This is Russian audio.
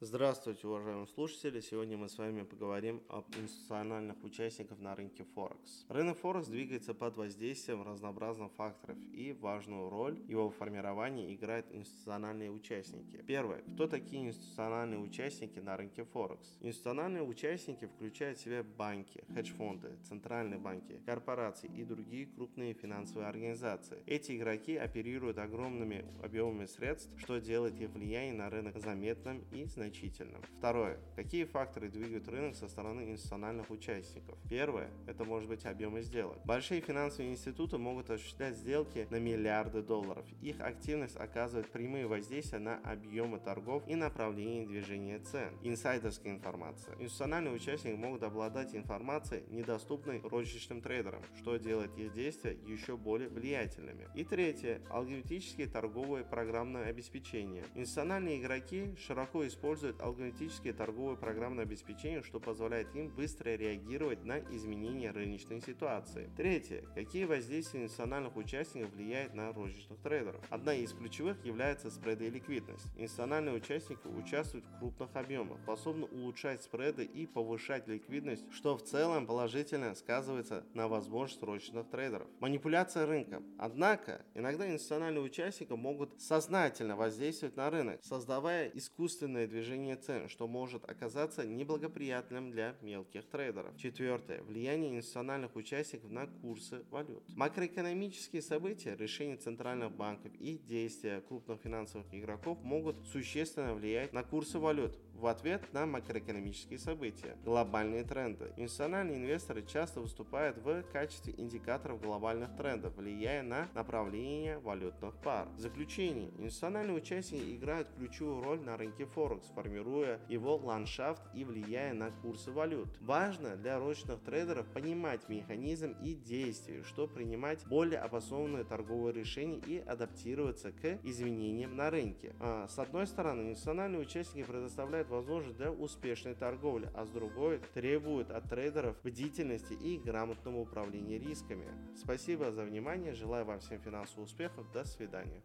Здравствуйте, уважаемые слушатели! Сегодня мы с вами поговорим об институциональных участниках на рынке Форекс. Рынок Форекс двигается под воздействием разнообразных факторов и важную роль его формировании играют институциональные участники. Первое. Кто такие институциональные участники на рынке Форекс? Институциональные участники включают в себя банки, хедж-фонды, центральные банки, корпорации и другие крупные финансовые организации. Эти игроки оперируют огромными объемами средств, что делает их влияние на рынок заметным и значительным значительным. Второе. Какие факторы двигают рынок со стороны институциональных участников? Первое. Это может быть объемы сделок. Большие финансовые институты могут осуществлять сделки на миллиарды долларов. Их активность оказывает прямые воздействия на объемы торгов и направление движения цен. Инсайдерская информация. Институциональные участники могут обладать информацией, недоступной розничным трейдерам, что делает их действия еще более влиятельными. И третье. Алгоритмические торговые программное обеспечение. Институциональные игроки широко используют используют алгоритмические торговые программное обеспечение, что позволяет им быстро реагировать на изменения рыночной ситуации. Третье. Какие воздействия институциональных участников влияют на розничных трейдеров? Одна из ключевых является спреды и ликвидность. Институциональные участники участвуют в крупных объемах, способны улучшать спреды и повышать ликвидность, что в целом положительно сказывается на возможность розничных трейдеров. Манипуляция рынком. Однако, иногда институциональные участники могут сознательно воздействовать на рынок, создавая искусственное движение движение цен, что может оказаться неблагоприятным для мелких трейдеров. Четвертое. Влияние институциональных участников на курсы валют. Макроэкономические события, решения центральных банков и действия крупных финансовых игроков могут существенно влиять на курсы валют в ответ на макроэкономические события. Глобальные тренды. Институциональные инвесторы часто выступают в качестве индикаторов глобальных трендов, влияя на направление валютных пар. Заключение. Институциональные участники играют ключевую роль на рынке Форекс, формируя его ландшафт и влияя на курсы валют. Важно для ручных трейдеров понимать механизм и действия, чтобы принимать более обоснованные торговые решения и адаптироваться к изменениям на рынке. А, с одной стороны, институциональные участники предоставляют возможность для успешной торговли, а с другой требуют от трейдеров бдительности и грамотного управления рисками. Спасибо за внимание, желаю вам всем финансовых успехов, до свидания.